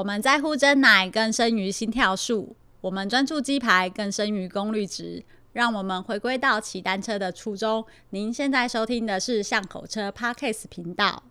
我们在乎真奶更胜于心跳数，我们专注鸡排更胜于功率值。让我们回归到骑单车的初衷。您现在收听的是巷口车 parkas 频道。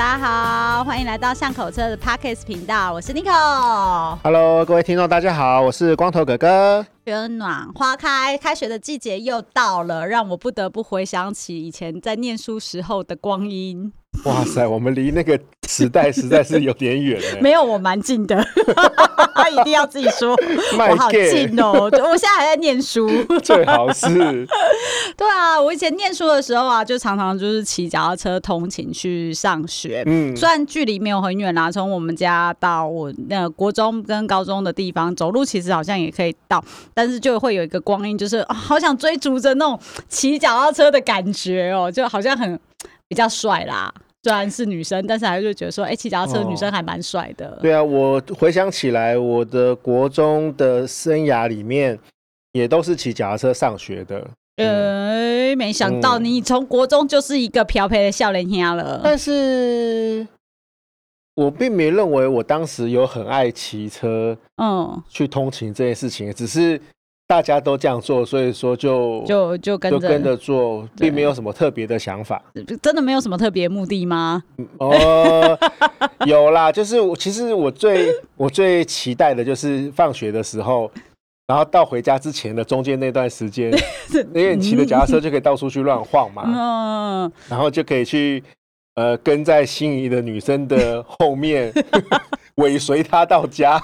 大家好，欢迎来到巷口车的 Podcast 频道，我是 Nico。Hello，各位听众，大家好，我是光头哥哥。春暖花开，开学的季节又到了，让我不得不回想起以前在念书时候的光阴。哇塞，我们离那个时代实在是有点远。没有，我蛮近的。他一定要自己说，我好近哦！我现在还在念书，最好是。对啊，我以前念书的时候啊，就常常就是骑脚踏车通勤去上学。嗯，虽然距离没有很远啦，从我们家到我那个国中跟高中的地方，走路其实好像也可以到，但是就会有一个光阴，就是好想追逐着那种骑脚踏车的感觉哦，就好像很。比较帅啦，虽然是女生，但是还是觉得说，哎、欸，骑脚踏车的女生还蛮帅的、哦。对啊，我回想起来，我的国中的生涯里面，也都是骑脚踏车上学的。呃、嗯欸，没想到你从国中就是一个漂配的少年兄了。但是，我并没认为我当时有很爱骑车，嗯，去通勤这件事情，只是。大家都这样做，所以说就就就跟着跟着做，并没有什么特别的想法。真的没有什么特别目的吗？哦，有啦，就是我其实我最 我最期待的就是放学的时候，然后到回家之前的中间那段时间，因为你骑着脚踏车就可以到处去乱晃嘛，嗯，然后就可以去呃跟在心仪的女生的后面尾随她到家。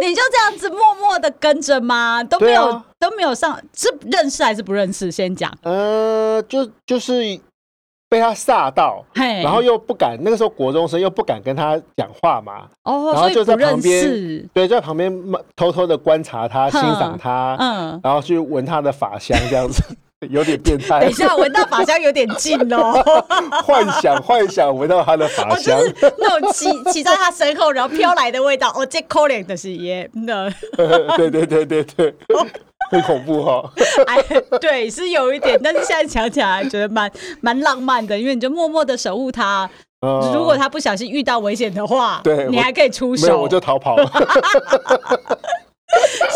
你就这样子默默的跟着吗？都没有、啊、都没有上，是认识还是不认识？先讲。呃，就就是被他吓到，然后又不敢，那个时候国中生又不敢跟他讲话嘛。哦，然后就在旁边，对，在旁边偷偷的观察他，欣赏他，嗯，然后去闻他的发香，这样子。有点变态。等一下，闻到法香有点近哦。幻想幻想闻到他的法香，哦，就是那种骑骑在他身后，然后飘来的味道。哦，这可怜的是耶，那对对对对对，很恐怖哈，哦。哎，对，是有一点，但是现在想起来觉得蛮蛮浪漫的，因为你就默默的守护他。嗯，如果他不小心遇到危险的话，对，你还可以出手，我，我就逃跑了。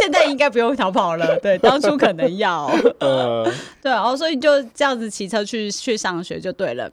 现在应该不用逃跑了，对，当初可能要，呃 对，然后所以就这样子骑车去去上学就对了，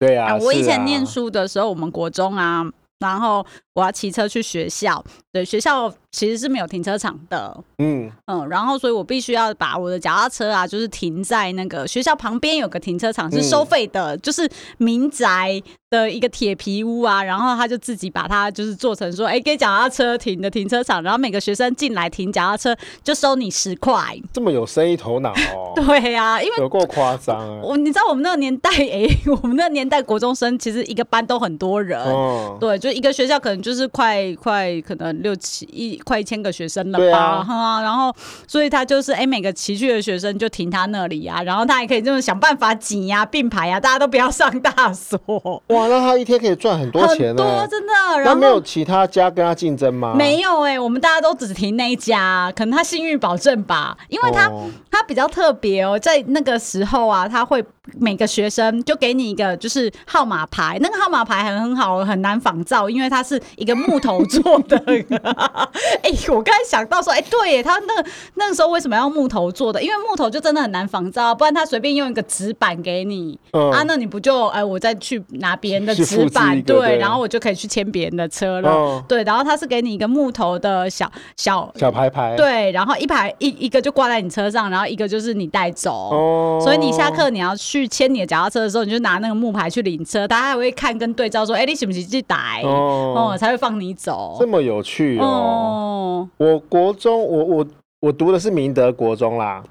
对啊，我以前念书的时候，我们国中啊，然后我要骑车去学校，对，学校。其实是没有停车场的，嗯。嗯，然后所以我必须要把我的脚踏车啊，就是停在那个学校旁边有个停车场是收费的，嗯、就是民宅的一个铁皮屋啊，然后他就自己把它就是做成说，哎，给脚踏车停的停车场，然后每个学生进来停脚踏车就收你十块，这么有生意头脑哦。对呀、啊，因为有够夸张啊！我你知道我们那个年代，哎，我们那个年代国中生其实一个班都很多人，哦、对，就一个学校可能就是快快可能六七一。快一千个学生了吧？啊，啊，然后所以他就是哎，每个骑去的学生就停他那里呀，啊，然后他也可以这么想办法挤呀，并排呀，大家都不要上大锁。哇，那他一天可以赚很多钱呢，欸，多真的。然后那没有其他家跟他竞争吗？没有哎，欸，我们大家都只停那一家，可能他信誉保证吧，因为他，哦，他比较特别哦，在那个时候啊，他会每个学生就给你一个就是号码牌，那个号码牌很很好，很难仿造，因为它是一个木头做的。哎、欸，我刚才想到说，哎、欸，对耶，他那那个时候为什么要木头做的？因为木头就真的很难仿造，不然他随便用一个纸板给你，嗯、啊，那你不就哎、欸，我再去拿别人的纸板，对，对，然后我就可以去牵别人的车了，嗯、对，然后他是给你一个木头的小小小牌牌，对，然后一排一一个就挂在你车上，然后一个就是你带走，哦、所以你下课你要去牵你的脚踏车的时候，你就拿那个木牌去领车，他还会看跟对照说，哎、欸，你是不是去带，哦、嗯，才会放你走，这么有趣哦。哦，我国中，我我我读的是明德国中啦，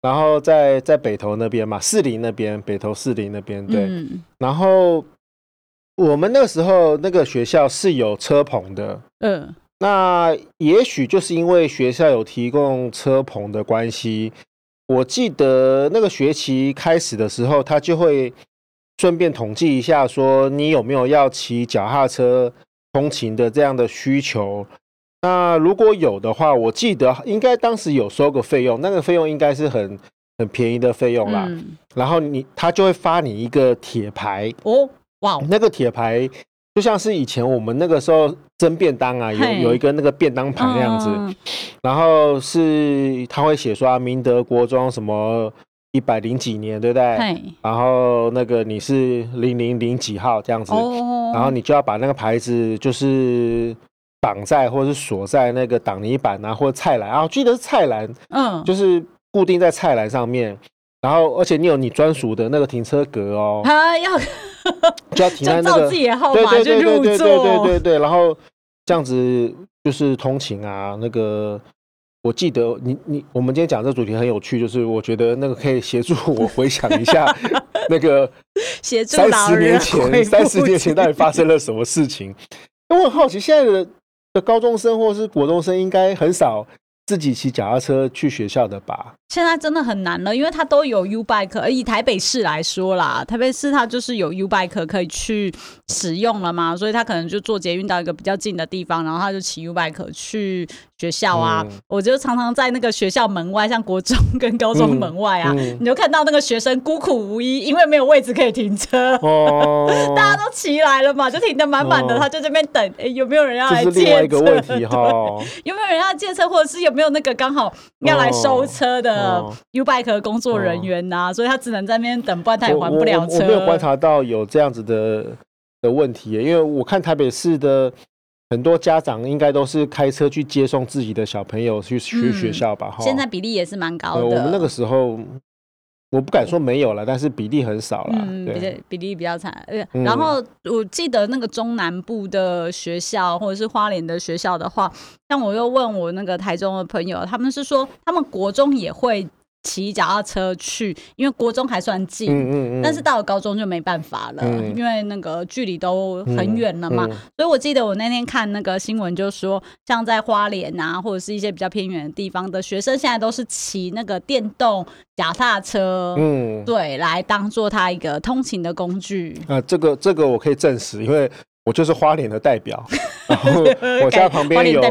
然后在在北投那边嘛，士林那边，北投士林那边，对。嗯、然后我们那个时候那个学校是有车棚的，嗯，那也许就是因为学校有提供车棚的关系，我记得那个学期开始的时候，他就会顺便统计一下，说你有没有要骑脚踏车通勤的这样的需求。那如果有的话，我记得应该当时有收个费用，那个费用应该是很很便宜的费用啦。嗯、然后你他就会发你一个铁牌哦，哇，那个铁牌就像是以前我们那个时候蒸便当啊，有有一个那个便当盘那样子，嗯、然后是他会写说啊，明德国中什么。一百零几年，对不对？然后那个你是零零零几号这样子，哦、然后你就要把那个牌子就是绑在或者是锁在那个挡泥板啊或者菜篮啊，我记得是菜篮，嗯，就是固定在菜篮上面。然后而且你有你专属的那个停车格哦，他要 就要停在那个对对对对对对对然后这样子就是通勤啊那个我记得你你我们今天讲这主题很有趣就是我觉得那个可以协助我回想一下 那个协助三十年前三十年前到底发生了什么事情。那我很好奇现在的高中生或是国中生应该很少自己骑脚踏车去学校的吧？现在真的很难了，因为它都有 U bike，而以台北市来说啦，台北市它就是有 U bike 可以去使用了嘛，所以他可能就坐捷运到一个比较近的地方，然后他就骑 U bike 去学校啊。嗯、我就常常在那个学校门外，像国中跟高中门外啊，嗯嗯、你就看到那个学生孤苦无依，因为没有位置可以停车，哦、大家都骑来了嘛，就停得满满的，哦、他就这边等，有没有人要来借车？另外一个问题哈，有没有人要借车，或者是有没有那个刚好要来收车的？呃，Ubike 工作人员呐、所以他只能在那边等，不然他也还不了车。我，我，我没有观察到有这样子的的问题，因为我看台北市的很多家长应该都是开车去接送自己的小朋友去去学校吧。嗯、现在比例也是蛮高的。我们那个时候。我不敢说没有了，但是比例很少了。嗯，比较比例比较惨。然后我记得那个中南部的学校或者是花莲的学校的话，像我又问我那个台中的朋友，他们是说他们国中也会。骑脚踏车去，因为国中还算近，嗯嗯嗯、但是到了高中就没办法了，嗯、因为那个距离都很远了嘛。所以我记得我那天看那个新闻，就说像在花莲啊，或者是一些比较偏远的地方的学生，现在都是骑那个电动脚踏车，嗯，对，来当做他一个通勤的工具。啊，这个这个我可以证实，因为我就是花莲的代表，然后我家旁边有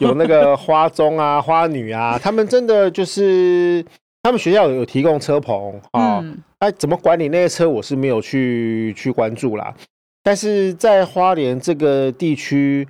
有那个花中啊、花女啊，他们真的就是。他们学校有提供车棚啊，哎、嗯啊，怎么管理那些车，我是没有去去关注啦。但是在花莲这个地区，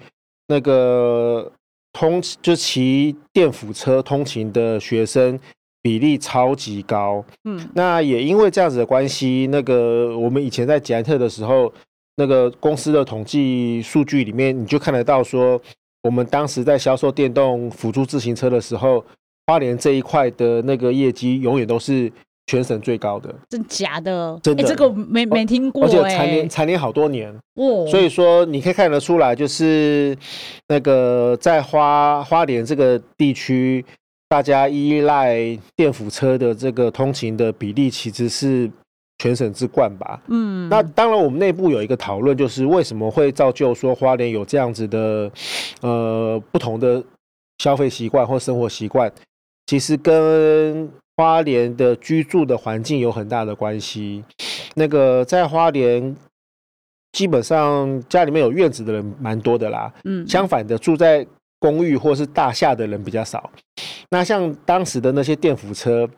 那个通就骑电辅车通勤的学生比例超级高。嗯，那也因为这样子的关系，那个我们以前在捷安特的时候，那个公司的统计数据里面，你就看得到说，我们当时在销售电动辅助自行车的时候。花莲这一块的那个业绩永远都是全省最高的，真假的？真的，欸、这个没没听过、欸，而且蝉联蝉联好多年哦。所以说你可以看得出来，就是那个在花花莲这个地区，大家依赖电辅车的这个通勤的比例，其实是全省之冠吧。嗯，那当然我们内部有一个讨论，就是为什么会造就说花莲有这样子的呃不同的消费习惯或生活习惯。其实跟花莲的居住的环境有很大的关系。那个在花莲，基本上家里面有院子的人蛮多的啦。嗯，相反的，住在公寓或是大厦的人比较少。那像当时的那些电扶车，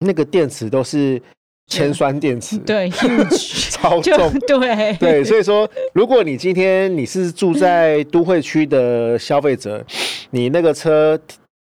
那个电池都是铅酸电池，对，超重，对对。所以说，如果你今天你是住在都会区的消费者，你那个车。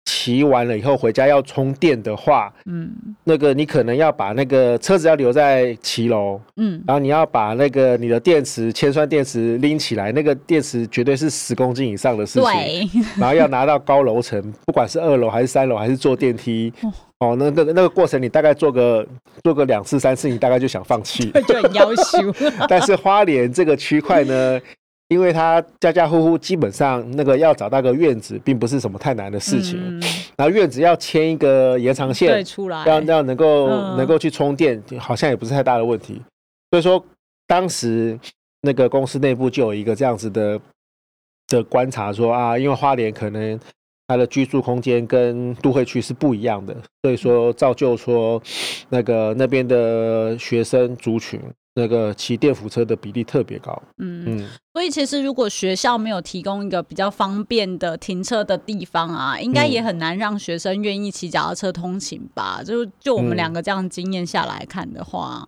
骑完了以后回家要充电的话，嗯，那个你可能要把那个车子要留在骑楼，嗯，然后你要把那个你的电池铅酸电池拎起来，那个电池绝对是十公斤以上的事情，对，然后要拿到高楼层，不管是二楼还是三楼还是坐电梯，哦，那个那个过程你大概做个做个两次三次，你大概就想放弃，就很要求。但是花莲这个区块呢？因为他家家户户基本上那个要找到个院子，并不是什么太难的事情。嗯、然后院子要牵一个延长线，对，出来要要能够、嗯、能够去充电，好像也不是太大的问题。所以说，当时那个公司内部就有一个这样子的的观察说，说啊，因为花莲可能它的居住空间跟都会区是不一样的，所以说造就说那个那边的学生族群。那个骑电扶车的比例特别高，嗯嗯，所以其实如果学校没有提供一个比较方便的停车的地方啊，应该也很难让学生愿意骑脚踏车通勤吧？嗯、就就我们两个这样经验下来看的话，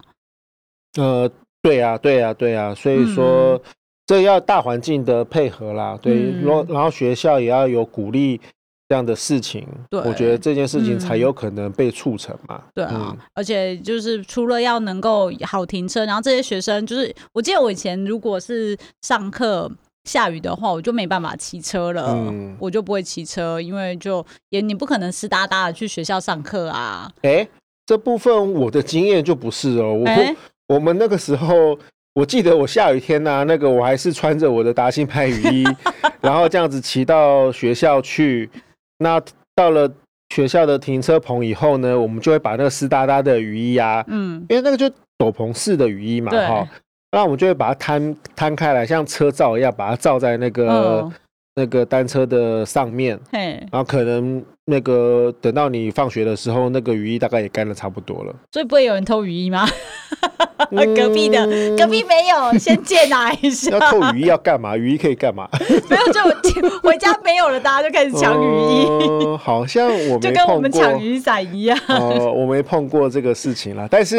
呃，对啊，对啊，对啊，所以说、嗯、这要大环境的配合啦，对，然后、嗯、然后学校也要有鼓励。这样的事情，对，我觉得这件事情才有可能被促成嘛。对啊，嗯、而且就是除了要能够好停车，然后这些学生就是，我记得我以前如果是上课下雨的话，我就没办法骑车了，嗯、我就不会骑车，因为就也你不可能湿哒哒的去学校上课啊。哎、欸，这部分我的经验就不是哦，我、欸、我们那个时候，我记得我下雨天呐、啊，那个我还是穿着我的达新派雨衣，然后这样子骑到学校去。那到了学校的停车棚以后呢，我们就会把那个湿哒哒的雨衣啊，嗯，因为那个就斗篷式的雨衣嘛，哈，那我们就会把它摊摊开来，像车罩一样，把它罩在那个。哦那个单车的上面，嘿，然后可能那个等到你放学的时候，那个雨衣大概也干的差不多了。所以不会有人偷雨衣吗？隔壁的隔壁没有，先借拿一下。要偷雨衣要干嘛？雨衣可以干嘛？没有就回家没有了，大家就开始抢雨衣。呃、好像我没就跟我们抢雨伞一样。呃，我没碰过这个事情了。但是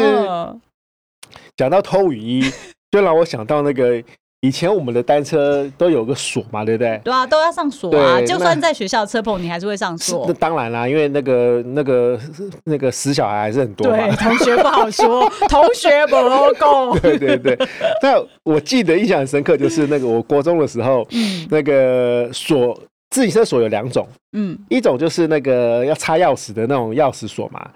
讲、呃、到偷雨衣，就让我想到那个。以前我们的单车都有个锁嘛，对不对？对啊，都要上锁啊。就算在学校车棚，你还是会上锁。那当然啦，因为那个、那个、那个死小孩还是很多嘛。对，同学不好说，同学不好讲。对对对。那我记得印象很深刻，就是那个我国中的时候，嗯、那个锁自行车锁有两种，嗯，一种就是那个要插钥匙的那种钥匙锁嘛，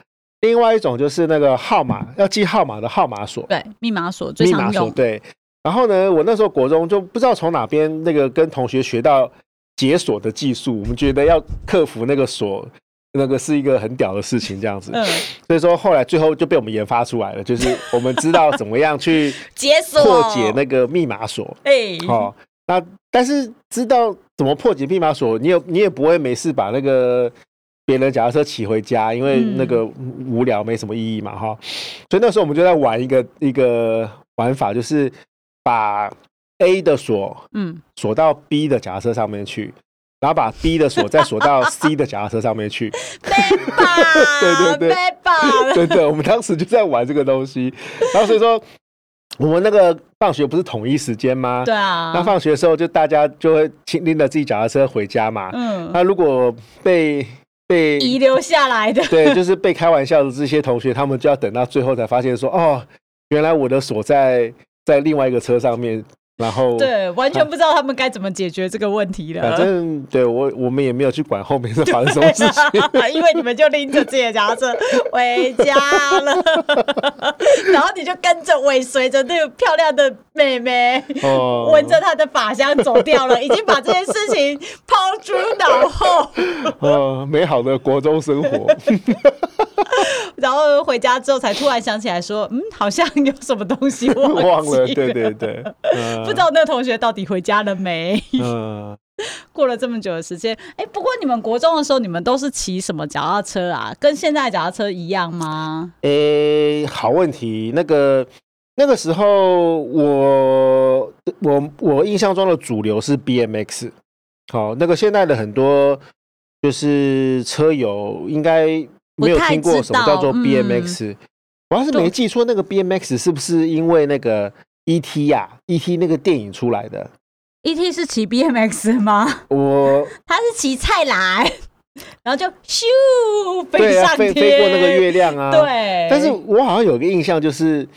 另外一种就是那个号码要记号码的号码锁，对，密码锁最常用，对。然后呢，我那时候国中就不知道从哪边那个跟同学学到解锁的技术，我们觉得要克服那个锁，那个是一个很屌的事情，这样子。嗯。所以说后来最后就被我们研发出来了，就是我们知道怎么样去 解锁破解那个密码锁。哎。好，那但是知道怎么破解密码锁，你也你也不会没事把那个别人脚踏车骑回家，因为那个无聊没什么意义嘛，哈。所以那时候我们就在玩一个一个玩法，就是。把 A 的锁，嗯，锁到 B 的脚踏车上面去，然后把 B 的锁再锁到 C 的脚踏车上面去。对对对，对对，我们当时就在玩这个东西。然后所以说，我们那个放学不是统一时间吗？对啊。那放学的时候，就大家就会拎着自己脚踏车回家嘛。嗯。那如果被被遗留下来的，对，就是被开玩笑的这些同学，他们就要等到最后才发现说，哦，原来我的锁在。在另外一个车上面。然后对，完全不知道他们该怎么解决这个问题了。反正对我，我们也没有去管后面是发生什么事情，因为你们就拎着自己的脚踏车回家了，然后你就跟着尾随着那个漂亮的妹妹，闻着她的法香走掉了，已经把这件事情抛诸脑后。呃，美好的国中生活。然后回家之后才突然想起来说，嗯，好像有什么东西 忘忘了，对对对。不知道那个同学到底回家了没？嗯，过了这么久的时间，哎，不过你们国中的时候，你们都是骑什么脚踏车啊？跟现在脚踏车一样吗？哎，好问题。那个那个时候我，我我我印象中的主流是 BMX。好，那个现在的很多就是车友应该没有听过什么叫做 BMX。嗯，我要是没记错，那个 BMX 是不是因为那个？E.T. 呀，E.T. 那个电影出来的，E.T. 是骑 B.M.X 吗？我 他是骑菜篮，然后就咻飞上天，对啊，飞飞过那个月亮啊。对，但是我好像有个印象，就是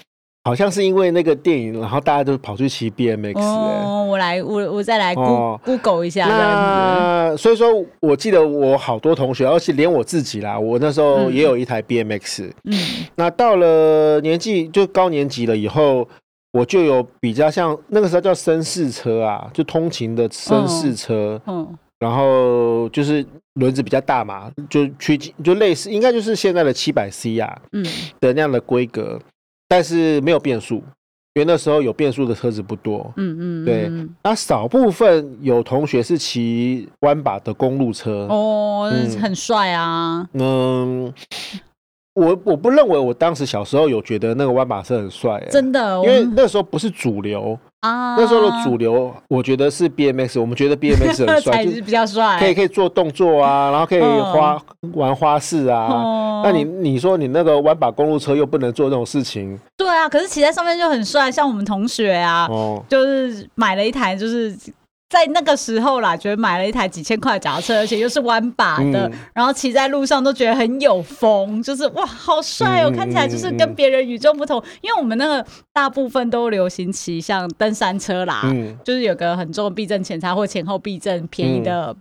好像是因为那个电影，然后大家都跑去骑 B.M.X。哦，我来，我我再来 Google 一下。那所以说，我记得我好多同学，而且连我自己啦，我那时候也有一台 B.M.X。嗯，那到了年纪就高年级了以后。我就有比较像那个时候叫绅士车啊，就通勤的绅士车，嗯，然后就是轮子比较大嘛，就去就类似，应该就是现在的七百 C 啊，嗯的那样的规格，但是没有变速，因为那时候有变速的车子不多。嗯嗯，对。那少部分有同学是骑弯把的公路车。哦，很帅啊。嗯。我我不认为我当时小时候有觉得那个弯把车很帅，真的，因为那时候不是主流啊。那时候的主流，我觉得是 BMX，我们觉得 BMX 很帅，就是比较帅，可以可以做动作啊，然后可以花 玩花式啊。那你你说你那个弯把公路车又不能做这种事情？对啊，可是骑在上面就很帅，像我们同学啊，就是买了一台就是。在那个时候啦，觉得买了一台几千块的脚踏车，而且又是弯把的，嗯、然后骑在路上都觉得很有风，就是哇，好帅哦！嗯、看起来就是跟别人与众不同。嗯、因为我们那个大部分都流行骑像登山车啦，嗯、就是有个很重的避震前叉或前后避震，便宜的，嗯、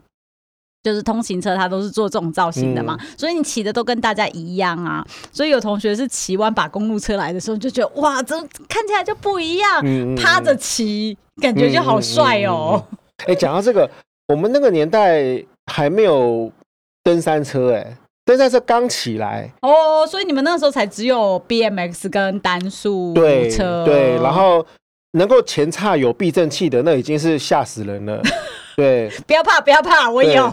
就是通行车，它都是做这种造型的嘛。嗯、所以你骑的都跟大家一样啊。所以有同学是骑弯把公路车来的时候，就觉得哇，这看起来就不一样，嗯、趴着骑感觉就好帅哦。嗯嗯嗯嗯哎，讲到这个，我们那个年代还没有登山车，哎，登山车刚起来哦，所以你们那个时候才只有 BMX 跟单速车，对，对，然后能够前叉有避震器的，那已经是吓死人了。对，不要怕，不要怕，我有。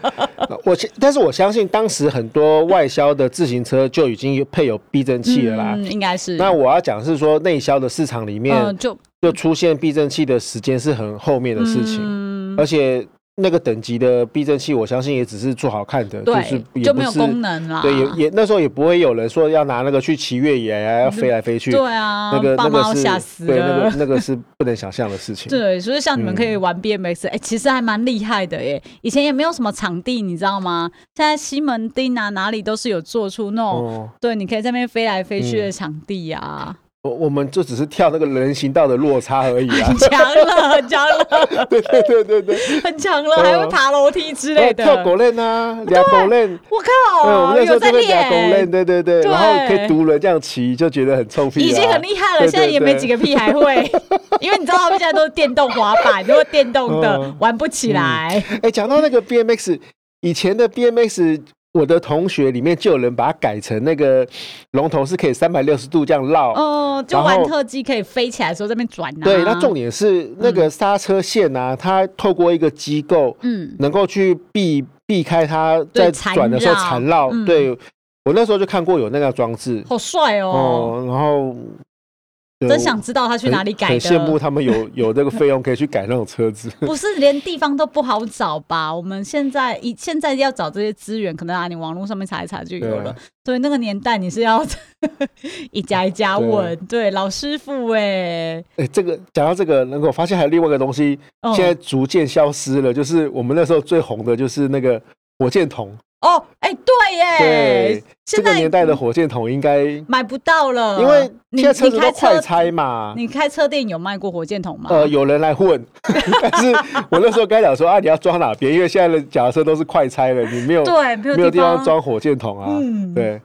我但是我相信当时很多外销的自行车就已经配有避震器了啦，嗯，应该是。那我要讲是说内销的市场里面，嗯，就。就出现避震器的时间是很后面的事情，嗯、而且那个等级的避震器，我相信也只是做好看的，对就是就没有功能啦。对，也也那时候也不会有人说要拿那个去骑越野啊，要飞来飞去。对啊，那个那个是对，那个那个是不能想象的事情。对，所以像你们可以玩 BMX，哎、嗯欸，其实还蛮厉害的耶。以前也没有什么场地，你知道吗？现在西门町啊，哪里都是有做出那种，哦、对，你可以在那边飞来飞去的场地啊。嗯我我们就只是跳那个人行道的落差而已啊，很强了，很强了，对对对对对，很强了，还会爬楼梯之类的，跳狗链啊，俩狗链，我靠，我们那时候在练俩狗链，对对对，然后可以独轮这样骑，就觉得很臭屁，已经很厉害了，现在也没几个屁还会，因为你知道他们现在都是电动滑板，如果电动的玩不起来。哎，讲到那个 BMX，以前的 BMX。我的同学里面就有人把它改成那个龙头是可以三百六十度这样绕，哦，就玩特技可以飞起来的时候在那边转啊。对，那重点是那个刹车线啊，嗯、它透过一个机构，嗯，能够去避避开它在转的时候缠绕。嗯、对，我那时候就看过有那个装置，好帅哦，哦，然后。真想知道他去哪里改的。很羡慕他们有 有这个费用可以去改那种车子。不是连地方都不好找吧？我们现在一现在要找这些资源，可能啊，你网络上面查一查就有了。所以，那个年代你是要 一家一家问。对，对，老师傅哎、欸。哎、欸，这个讲到这个，能够发现还有另外一个东西，现在逐渐消失了，就是我们那时候最红的就是那个火箭筒。哦，哎，对耶，对，这个年代的火箭筒应该买不到了，因为现在车子都快拆嘛。你开车店有卖过火箭筒吗？呃，有人来混，但是我那时候该讲说啊，你要装哪边？因为现在的脚踏车都是快拆了，你没有对，没有地方装火箭筒啊。嗯，对，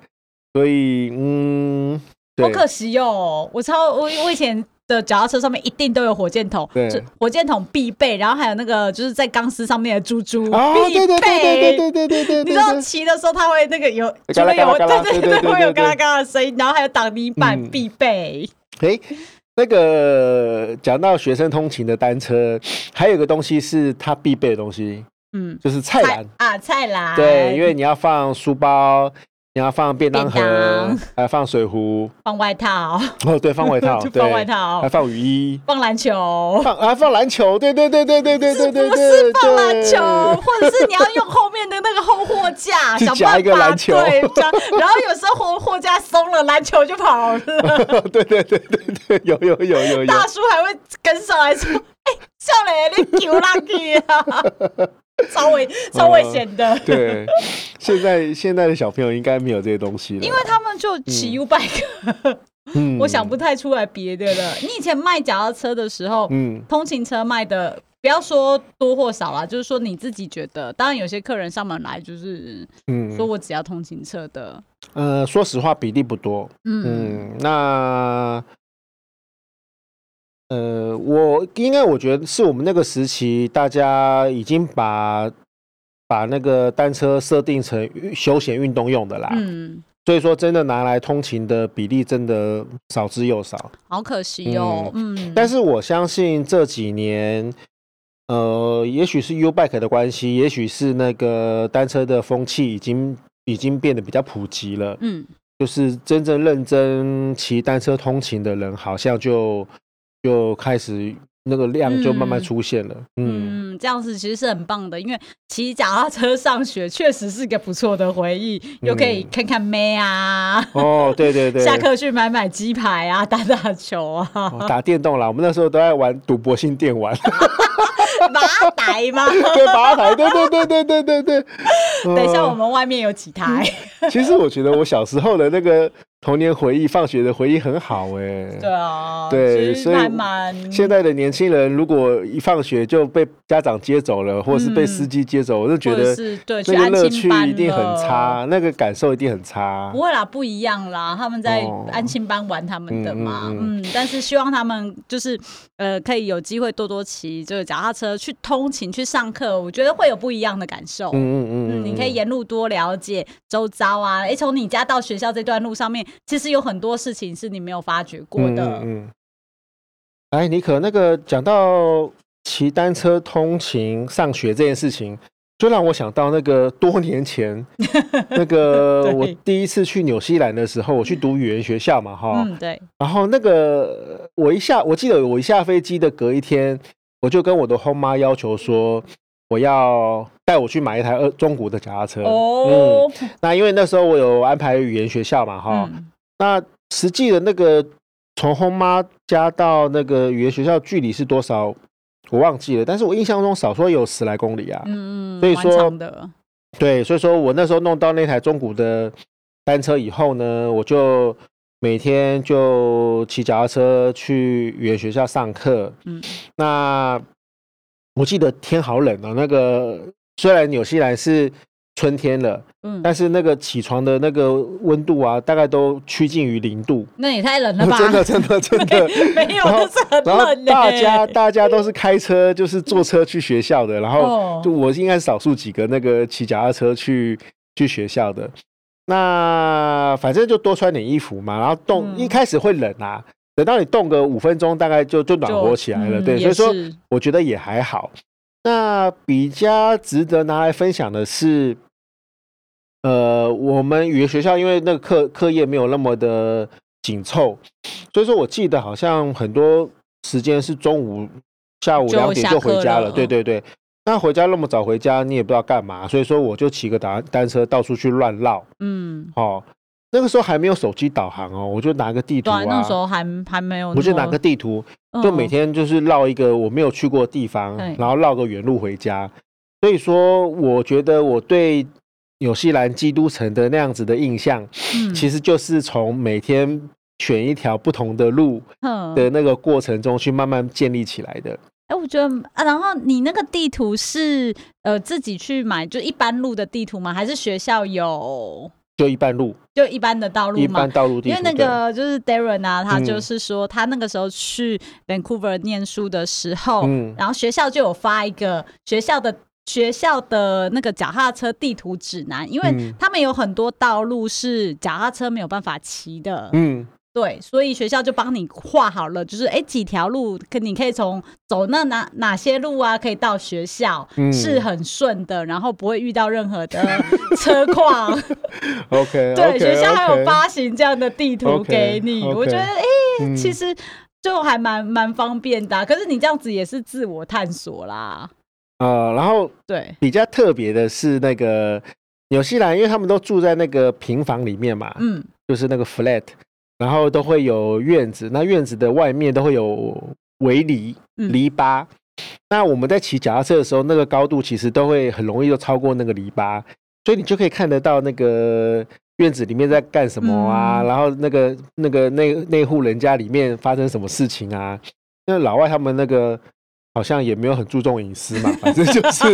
所以嗯，好可惜哦，我超我我以前。的脚踏车上面一定都有火箭筒，对，火箭筒必备，然后还有那个就是在钢丝上面的珠珠必备，对对对对对对对对，你知道骑的时候它会那个有，除了有对对对会有嘎啦嘎啦的声音，然后还有挡泥板必备。哎，那个讲到学生通勤的单车，还有个东西是它必备的东西，嗯，就是菜篮啊，菜篮，对，因为你要放书包。你要放便当盒，还放水壶，放外套。哦，对，放外套，放外套，还放雨衣，放篮球，放还放篮球，对对对对对对对对，不是放篮球，或者是你要用后面的那个后货架，去夹一个篮球，对，然后有时候货货架松了，篮球就跑了。对对对对对，有有有有有。大叔还会跟上来说：“哎，少磊，你丢垃圾啊！” 超危超危险的，对，现在现在的小朋友应该没有这些东西了，因为他们就骑 U bike，嗯，我想不太出来别的了。你以前卖脚踏车的时候，嗯，通勤车卖的，不要说多或少啦，就是说你自己觉得，当然有些客人上门来就是，嗯，说我只要通勤车的，呃，说实话比例不多，嗯，嗯，那。呃，我应该我觉得是我们那个时期，大家已经把把那个单车设定成休闲运动用的啦。嗯，所以说真的拿来通勤的比例真的少之又少，好可惜哦。嗯，嗯，但是我相信这几年，呃，也许是 U Bike 的关系，也许是那个单车的风气已经已经变得比较普及了。嗯，就是真正认真骑单车通勤的人，好像就就开始。那个量就慢慢出现了，嗯，嗯，这样子其实是很棒的，因为骑脚踏车上学确实是个不错的回忆，嗯、又可以看看妹啊，哦，对对对，下课去买买鸡排啊，打打球啊，哦、打电动啦，我们那时候都在玩赌博性电玩。八台吗？对，八台，对对对对对对对。等一下，我们外面有几台？其实我觉得我小时候的那个童年回忆、放学的回忆很好哎。对啊，对，所以现在的年轻人如果一放学就被家长接走了，或者是被司机接走，我就觉得那个乐趣一定很差，那个感受一定很差。不会啦，不一样啦，他们在安亲班玩他们的嘛，嗯，但是希望他们就是呃可以有机会多多骑这个脚踏车。去通勤去上课，我觉得会有不一样的感受。嗯嗯嗯，嗯，你可以沿路多了解周遭啊。哎，从你家到学校这段路上面，其实有很多事情是你没有发觉过的。嗯，嗯，哎，妮可，那个讲到骑单车通勤上学这件事情，就让我想到那个多年前，那个我第一次去纽西兰的时候，我去读语言学校嘛，哈。嗯，对。然后那个我一下，我记得我一下飞机的隔一天。我就跟我的后妈要求说，我要带我去买一台二中古的脚踏车。哦，嗯，那因为那时候我有安排语言学校嘛，哈，嗯，那实际的那个从后妈家到那个语言学校距离是多少，我忘记了，但是我印象中少说有十来公里啊。嗯嗯，所以说，对，所以说我那时候弄到那台中古的单车以后呢，我就。每天就骑脚踏车去语言学校上课。嗯，那我记得天好冷哦。那个虽然纽西兰是春天了，嗯，但是那个起床的那个温度啊，大概都趋近于零度。那也太冷了吧？真的，真的，真的 没，没有，就是很冷。然后大家大家都是开车，就是坐车去学校的。然后就我应该是少数几个那个骑脚踏车去去学校的。那反正就多穿点衣服嘛，然后冻、嗯、一开始会冷啊，等到你动个五分钟，大概就就暖和起来了。嗯、对，所以说我觉得也还好。那比较值得拿来分享的是，呃，我们语言学校因为那个课课业没有那么的紧凑，所以说我记得好像很多时间是中午下午两点就回家了。了对对对。那回家那么早回家，你也不知道干嘛，所以说我就骑个单单车到处去乱绕。嗯，哦，那个时候还没有手机导航哦，我就拿个地图啊。那时候还还没有。我就拿个地图，就每天就是绕一个我没有去过的地方，然后绕个远路回家。所以说，我觉得我对纽西兰基督城的那样子的印象，其实就是从每天选一条不同的路的那个过程中去慢慢建立起来的。哎，我觉得啊，然后你那个地图是呃自己去买，就一般路的地图吗？还是学校有？就一般路，就一般的道路嘛？一般道路地。因为那个就是 Darren 啊，他就是说他那个时候去 Vancouver 念书的时候，嗯，然后学校就有发一个学校的学校的那个脚踏车地图指南，因为他们有很多道路是脚踏车没有办法骑的，嗯。对，所以学校就帮你画好了，就是哎，几条路可你可以从走那哪哪些路啊，可以到学校，嗯、是很顺的，然后不会遇到任何的 车况。OK，对，okay, 学校还有发行这样的地图给你，okay, okay, 我觉得哎，嗯、其实就还蛮蛮方便的、啊。可是你这样子也是自我探索啦。呃，然后对，比较特别的是那个纽西兰，因为他们都住在那个平房里面嘛，嗯，就是那个 flat。然后都会有院子，那院子的外面都会有围篱篱笆。嗯、那我们在骑脚踏车的时候，那个高度其实都会很容易就超过那个篱笆，所以你就可以看得到那个院子里面在干什么啊，嗯、然后那个那个那那户人家里面发生什么事情啊。那老外他们那个好像也没有很注重隐私嘛，反正就是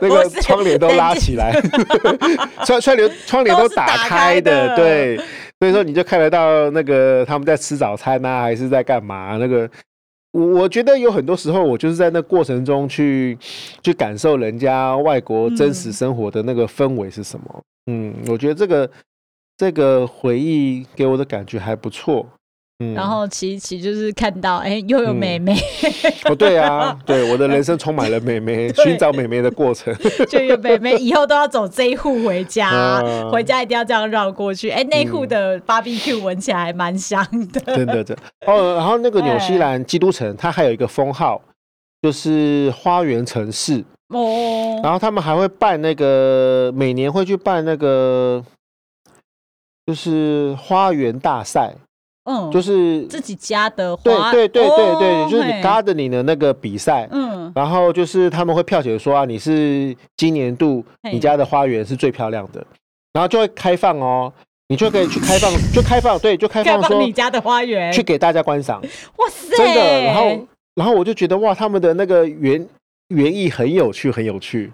那个窗帘都拉起来，窗窗帘窗帘都打开的，对。所以说，你就看得到那个他们在吃早餐啊，还是在干嘛？那个，我我觉得有很多时候，我就是在那过程中去去感受人家外国真实生活的那个氛围是什么。嗯，我觉得这个这个回忆给我的感觉还不错。嗯，然后琪琪就是看到，哎，又有妹妹。哦，对啊，对，我的人生充满了妹妹，寻找妹妹的过程。就有妹妹，以后都要走这一户回家，回家一定要这样绕过去。哎，那户的 BBQ 闻起来还蛮香的。真的，真的。哦，然后那个纽西兰基督城，它还有一个封号，就是花园城市。哦。然后他们还会办那个，每年会去办那个，就是花园大赛。嗯，就是自己家的花，对对对对对，就是你 gardening 的那个比赛。嗯，然后就是他们会票选说啊，你是今年度你家的花园是最漂亮的，然后就会开放哦，你就可以去开放，就开放，对，就开放说你家的花园去给大家观赏。哇塞，真的。然后，然后我就觉得哇，他们的那个园园艺很有趣，很有趣。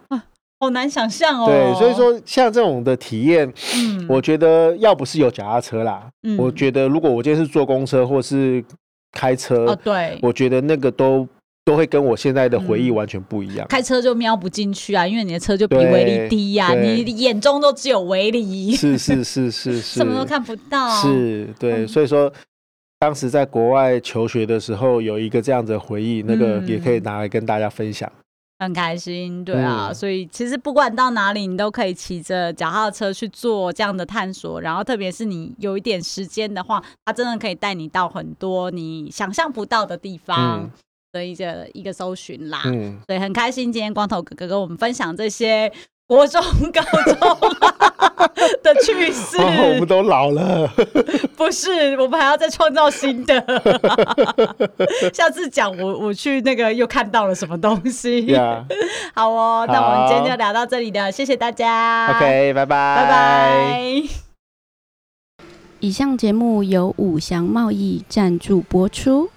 好难想象哦。对，所以说像这种的体验，嗯，我觉得要不是有脚踏车啦，嗯，我觉得如果我今天是坐公车或是开车，哦，对，我觉得那个都都会跟我现在的回忆完全不一样。开车就瞄不进去啊，因为你的车就比维力低呀，你眼中都只有维力，是是 是是是，什么都看不到。是，对，所以说当时在国外求学的时候，有一个这样子的回忆，那个也可以拿来跟大家分享。很开心，对啊，嗯、所以其实不管到哪里，你都可以骑着脚踏车去做这样的探索。然后，特别是你有一点时间的话，它真的可以带你到很多你想象不到的地方的一个、嗯、一个搜寻啦。嗯，所以很开心，今天光头哥哥跟我们分享这些。国中、高中的趣事，哦，我们都老了。不是，我们还要再创造新的。下次讲我我去那个又看到了什么东西。好哦，好，那我们今天就聊到这里了，谢谢大家。OK，拜拜，拜拜。以上节目由五祥贸易赞助播出。